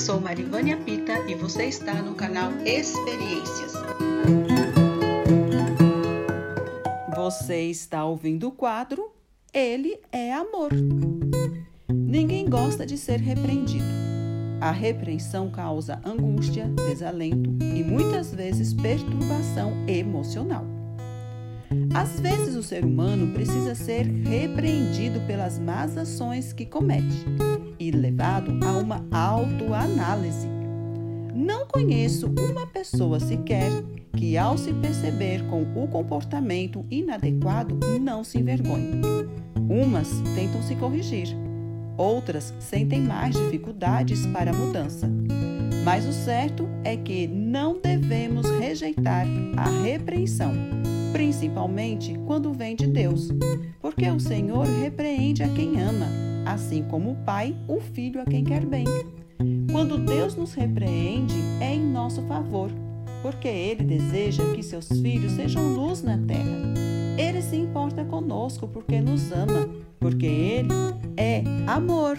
sou Marivânia Pita e você está no canal Experiências. Você está ouvindo o quadro Ele é Amor. Ninguém gosta de ser repreendido. A repreensão causa angústia, desalento e muitas vezes perturbação emocional. Às vezes o ser humano precisa ser repreendido pelas más ações que comete e levado a uma autoanálise. Não conheço uma pessoa sequer que, ao se perceber com o comportamento inadequado, não se envergonhe. Umas tentam se corrigir, outras sentem mais dificuldades para a mudança. Mas o certo é que não devemos rejeitar a repreensão, principalmente quando vem de Deus, porque o Senhor repreende a quem ama, assim como o Pai o Filho a quem quer bem. Quando Deus nos repreende, é em nosso favor, porque Ele deseja que seus filhos sejam luz na terra. Ele se importa conosco porque nos ama, porque Ele é amor.